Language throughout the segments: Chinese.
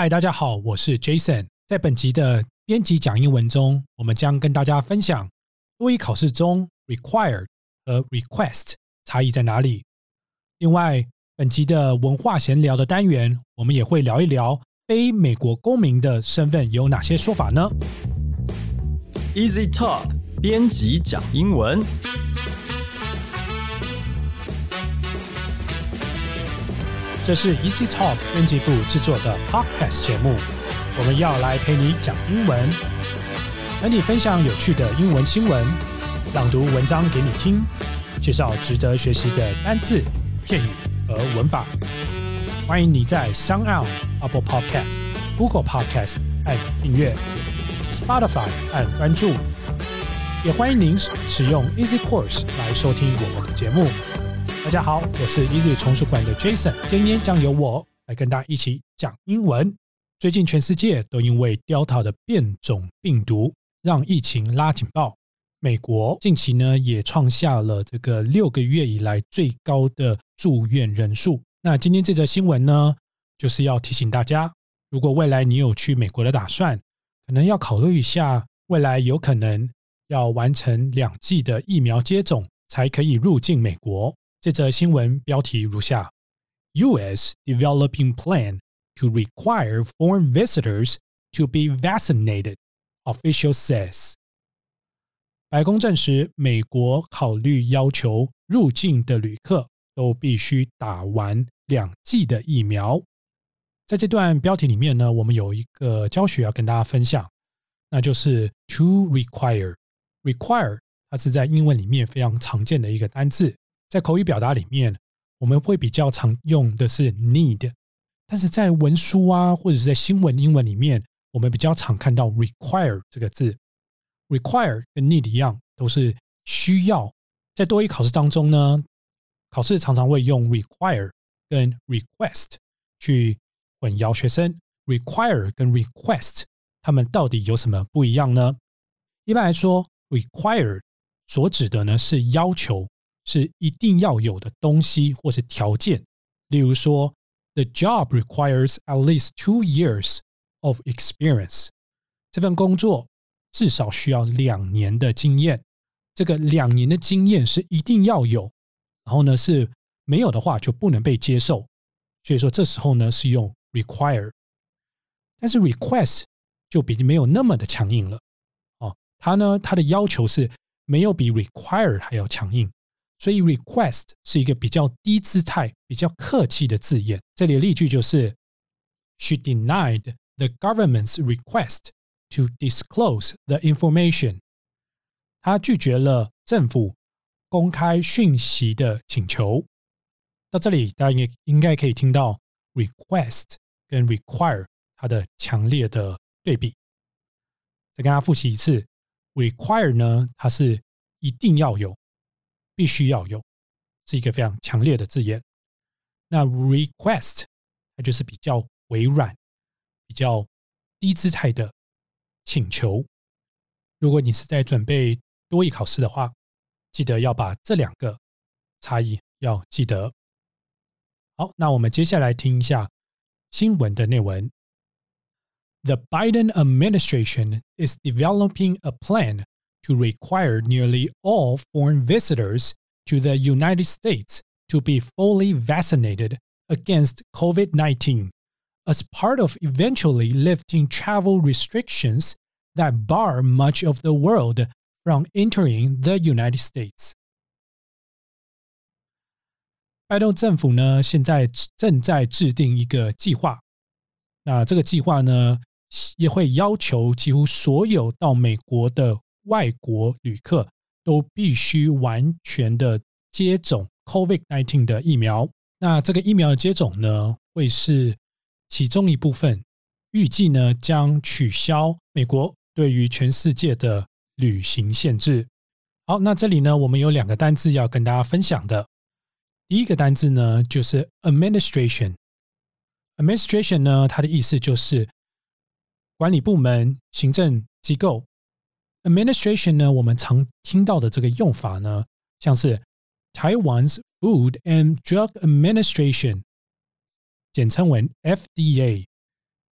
嗨，大家好，我是 Jason。在本集的编辑讲英文中，我们将跟大家分享多一考试中 required 和 request 差异在哪里。另外，本集的文化闲聊的单元，我们也会聊一聊非美国公民的身份有哪些说法呢？Easy Talk 编辑讲英文。这是 Easy Talk 编辑部制作的 Podcast 节目，我们要来陪你讲英文，和你分享有趣的英文新闻，朗读文章给你听，介绍值得学习的单词、片语和文法。欢迎你在 Sound、Apple Podcast、Google Podcast 按订阅，Spotify 按关注，也欢迎您使用 Easy Course 来收听我们的节目。大家好，我是 Easy 丛书馆的 Jason，今天将由我来跟大家一起讲英文。最近全世界都因为 Delta 的变种病毒让疫情拉警报，美国近期呢也创下了这个六个月以来最高的住院人数。那今天这则新闻呢，就是要提醒大家，如果未来你有去美国的打算，可能要考虑一下，未来有可能要完成两剂的疫苗接种才可以入境美国。这则新闻标题如下：U.S. developing plan to require foreign visitors to be vaccinated. Official says. 白宫证实，美国考虑要求入境的旅客都必须打完两剂的疫苗。在这段标题里面呢，我们有一个教学要跟大家分享，那就是 to require。require 它是在英文里面非常常见的一个单字。在口语表达里面，我们会比较常用的是 need，但是在文书啊，或者是在新闻英文里面，我们比较常看到 require 这个字。require 跟 need 一样，都是需要。在多一考试当中呢，考试常常会用 require 跟 request 去混淆学生。require 跟 request 它们到底有什么不一样呢？一般来说，require 所指的呢是要求。是一定要有的东西或是条件，例如说，the job requires at least two years of experience。这份工作至少需要两年的经验。这个两年的经验是一定要有，然后呢是没有的话就不能被接受。所以说这时候呢是用 require，但是 request 就比没有那么的强硬了。哦，它呢它的要求是没有比 require 还要强硬。所以，request 是一个比较低姿态、比较客气的字眼。这里的例句就是：She denied the government's request to disclose the information。她拒绝了政府公开讯息的请求。到这里，大家应应该可以听到 request 跟 require 它的强烈的对比。再跟大家复习一次：require 呢，它是一定要有。必须要有，是一个非常强烈的字眼。那 request 它就是比较微软、比较低姿态的请求。如果你是在准备多一考试的话，记得要把这两个差异要记得。好，那我们接下来听一下新闻的内文。The Biden administration is developing a plan. to require nearly all foreign visitors to the United States to be fully vaccinated against COVID 19 as part of eventually lifting travel restrictions that bar much of the world from entering the United States. 拜登政府呢，现在正在制定一个计划。那这个计划呢，也会要求几乎所有到美国的 外国旅客都必须完全的接种 COVID-19 的疫苗。那这个疫苗的接种呢，会是其中一部分。预计呢，将取消美国对于全世界的旅行限制。好，那这里呢，我们有两个单字要跟大家分享的。第一个单字呢，就是 administration。administration 呢，它的意思就是管理部门、行政机构。Administration 呢，我们常听到的这个用法呢，像是 Taiwan's Food and Drug Administration，简称为 FDA，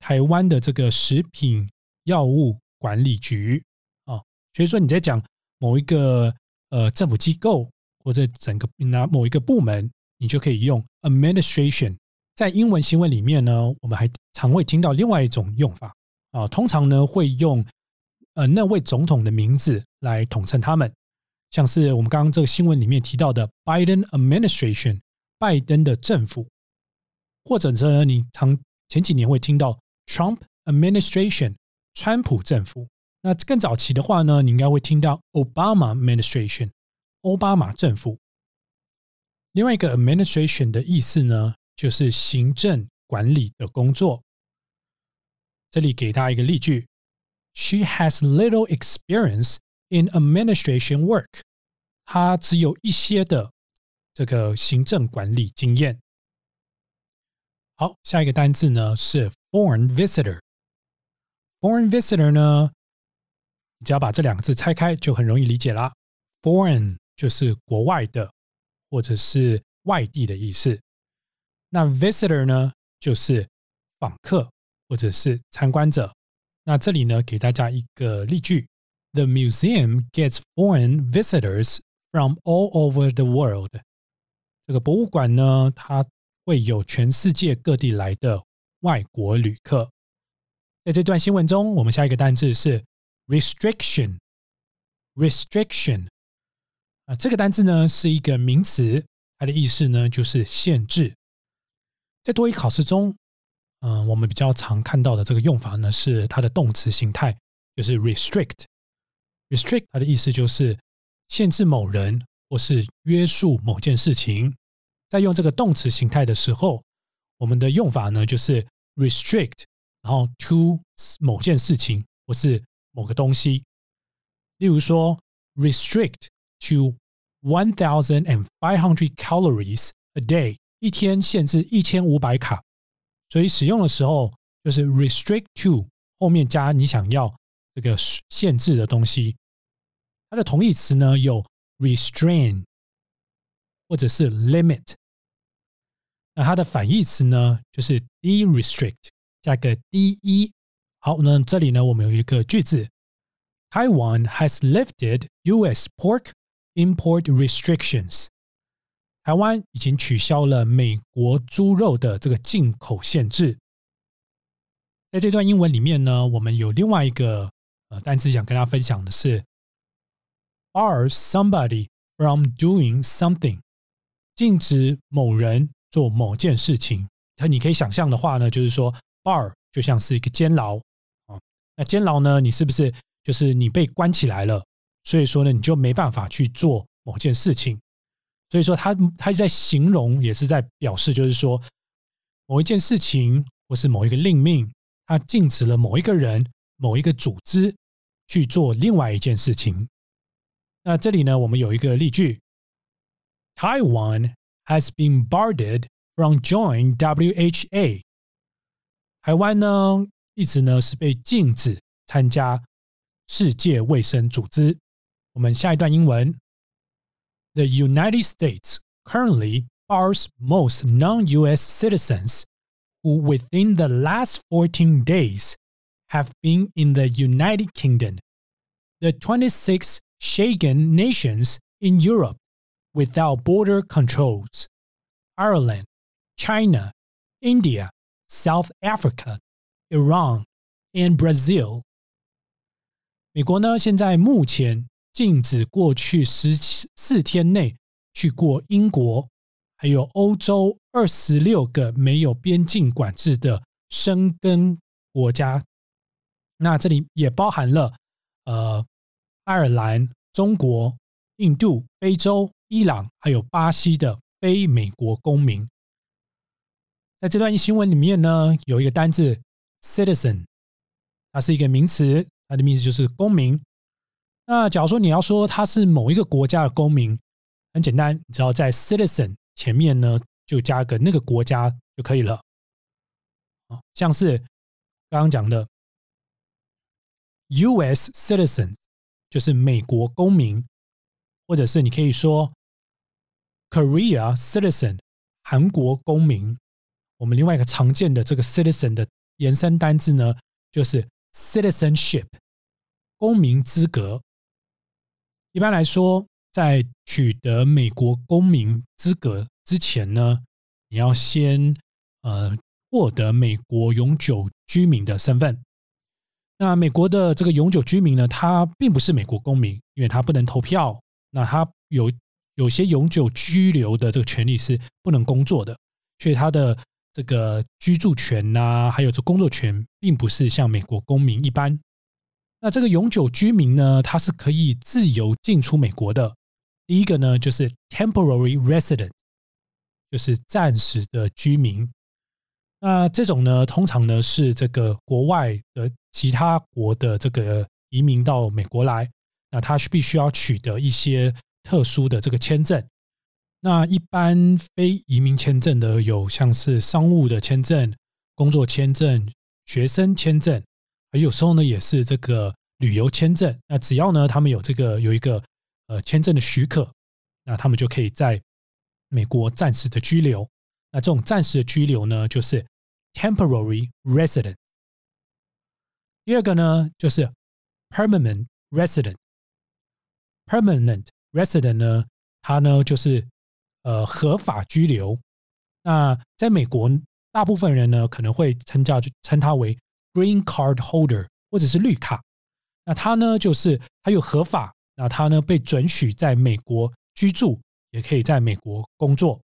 台湾的这个食品药物管理局啊。所以说你在讲某一个呃政府机构或者整个那某一个部门，你就可以用 administration。在英文新闻里面呢，我们还常会听到另外一种用法啊，通常呢会用呃那位总统的名字来统称他们，像是我们刚刚这个新闻里面提到的 Biden administration，拜登的政府，或者是呢你常前几年会听到 Trump administration，川普政府。那更早期的话呢，你应该会听到 Obama administration，奥巴马政府。另外一个 administration 的意思呢？就是行政管理的工作。这里给大家一个例句：She has little experience in administration work。她只有一些的这个行政管理经验。好，下一个单字呢是 foreign visitor。foreign visitor 呢，只要把这两个字拆开，就很容易理解啦。foreign 就是国外的，或者是外地的意思。那 visitor 呢，就是访客或者是参观者。那这里呢，给大家一个例句：The museum gets foreign visitors from all over the world。这个博物馆呢，它会有全世界各地来的外国旅客。在这段新闻中，我们下一个单字是 restriction。restriction 啊，这个单字呢是一个名词，它的意思呢就是限制。在多语考试中，嗯，我们比较常看到的这个用法呢，是它的动词形态，就是 restrict。restrict 它的意思就是限制某人或是约束某件事情。在用这个动词形态的时候，我们的用法呢，就是 restrict，然后 to 某件事情或是某个东西。例如说，restrict to one thousand and five hundred calories a day。一天限制一千五百卡，所以使用的时候就是 restrict to 后面加你想要这个限制的东西。它的同义词呢有 restrain 或者是 limit。那它的反义词呢就是 de-restrict 加个 de。好，那这里呢我们有一个句子：Taiwan has lifted U.S. pork import restrictions. 台湾已经取消了美国猪肉的这个进口限制。在这段英文里面呢，我们有另外一个呃单词想跟大家分享的是，bar somebody from doing something，禁止某人做某件事情。那你可以想象的话呢，就是说 bar 就像是一个监牢啊。那监牢呢，你是不是就是你被关起来了？所以说呢，你就没办法去做某件事情。所以说，他他在形容，也是在表示，就是说，某一件事情或是某一个令命，他禁止了某一个人、某一个组织去做另外一件事情。那这里呢，我们有一个例句：Taiwan has been barred from joining WHO。台湾呢，一直呢是被禁止参加世界卫生组织。我们下一段英文。the United States currently bars most non US citizens who, within the last 14 days, have been in the United Kingdom, the 26 Schengen nations in Europe without border controls, Ireland, China, India, South Africa, Iran, and Brazil. 美国呢，现在目前 禁止过去十四天内去过英国，还有欧洲二十六个没有边境管制的生根国家。那这里也包含了呃爱尔兰、中国、印度、非洲、伊朗，还有巴西的非美国公民。在这段新闻里面呢，有一个单字 citizen，它是一个名词，它的意思就是公民。那假如说你要说他是某一个国家的公民，很简单，只要在 citizen 前面呢，就加个那个国家就可以了。啊，像是刚刚讲的 U.S. citizen 就是美国公民，或者是你可以说 Korea citizen 韩国公民。我们另外一个常见的这个 citizen 的延伸单字呢，就是 citizenship，公民资格。一般来说，在取得美国公民资格之前呢，你要先呃获得美国永久居民的身份。那美国的这个永久居民呢，他并不是美国公民，因为他不能投票。那他有有些永久居留的这个权利是不能工作的，所以他的这个居住权呐，还有这工作权，并不是像美国公民一般。那这个永久居民呢，他是可以自由进出美国的。第一个呢，就是 temporary resident，就是暂时的居民。那这种呢，通常呢是这个国外的其他国的这个移民到美国来，那他必须要取得一些特殊的这个签证。那一般非移民签证的有像是商务的签证、工作签证、学生签证。有时候呢，也是这个旅游签证。那只要呢，他们有这个有一个呃签证的许可，那他们就可以在美国暂时的居留。那这种暂时的居留呢，就是 temporary resident。第二个呢，就是 permanent resident。permanent resident 呢，它呢就是呃合法居留。那在美国，大部分人呢可能会称叫称它为。Green Card Holder 或者是绿卡，那他呢就是他有合法，那他呢被准许在美国居住，也可以在美国工作。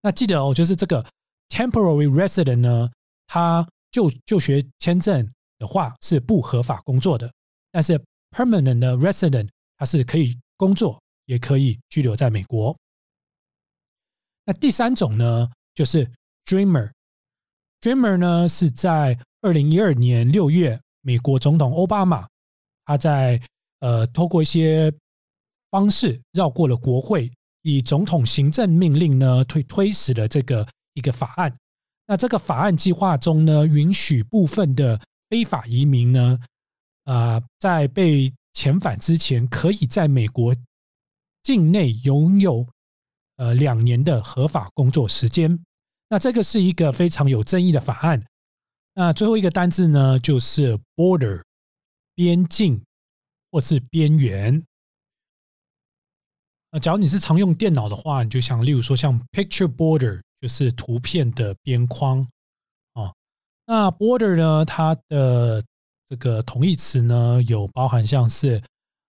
那记得哦，就是这个 Temporary Resident 呢，他就就学签证的话是不合法工作的，但是 Permanent Resident 他是可以工作，也可以居留在美国。那第三种呢，就是 Dreamer。Dreamer 呢是在二零一二年六月，美国总统奥巴马他在呃透过一些方式绕过了国会，以总统行政命令呢推推使了这个一个法案。那这个法案计划中呢，允许部分的非法移民呢，啊，在被遣返之前，可以在美国境内拥有呃两年的合法工作时间。那这个是一个非常有争议的法案。那最后一个单字呢，就是 border，边境或是边缘。呃，假如你是常用电脑的话，你就想，例如说像 picture border，就是图片的边框啊。那 border 呢，它的这个同义词呢，有包含像是，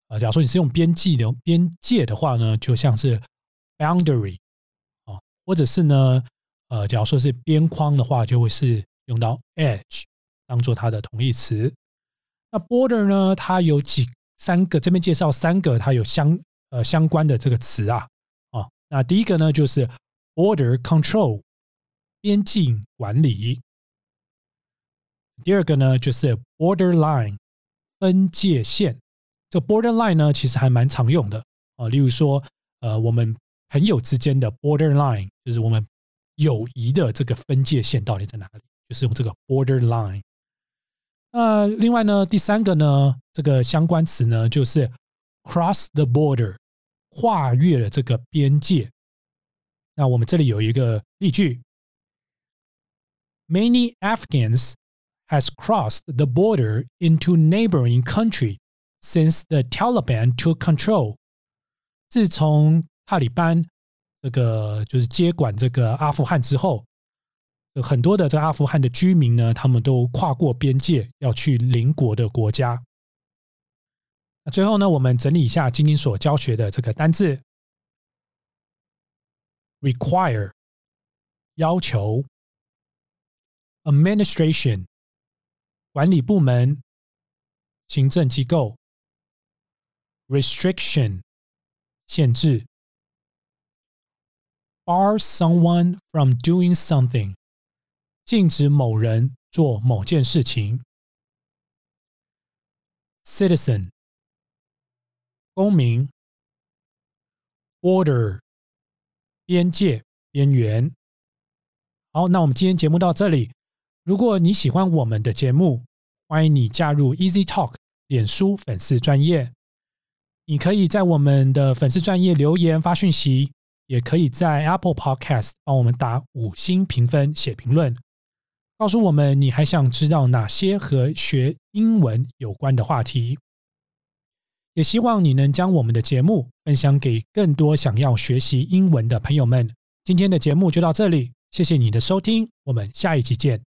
呃，假如说你是用边际的边界的话呢，就像是 boundary 啊，或者是呢。呃，假如说是边框的话，就会是用到 edge 当做它的同义词。那 border 呢，它有几三个，这边介绍三个，它有相呃相关的这个词啊啊。那第一个呢，就是 border control 边境管理。第二个呢，就是 borderline 分界线。这 borderline 呢，其实还蛮常用的啊。例如说，呃，我们朋友之间的 borderline 就是我们。友谊的这个分界线到底在哪里？就是用这个 borderline。那另外呢，第三个呢，这个相关词呢，就是 cross the border，跨越了这个边界。那我们这里有一个例句：Many Afghans has crossed the border into neighboring country since the Taliban took control。自从塔利班 这个就是接管这个阿富汗之后，很多的这个阿富汗的居民呢，他们都跨过边界要去邻国的国家。那最后呢，我们整理一下今天所教学的这个单字：require 要求，administration 管理部门、行政机构，restriction 限制。Bar someone from doing something，禁止某人做某件事情。citizen，公民。border，边界、边缘。好，那我们今天节目到这里。如果你喜欢我们的节目，欢迎你加入 Easy Talk 脸书粉丝专业。你可以在我们的粉丝专业留言发讯息。也可以在 Apple Podcast 帮我们打五星评分、写评论。告诉我们你还想知道哪些和学英文有关的话题。也希望你能将我们的节目分享给更多想要学习英文的朋友们。今天的节目就到这里，谢谢你的收听，我们下一集见。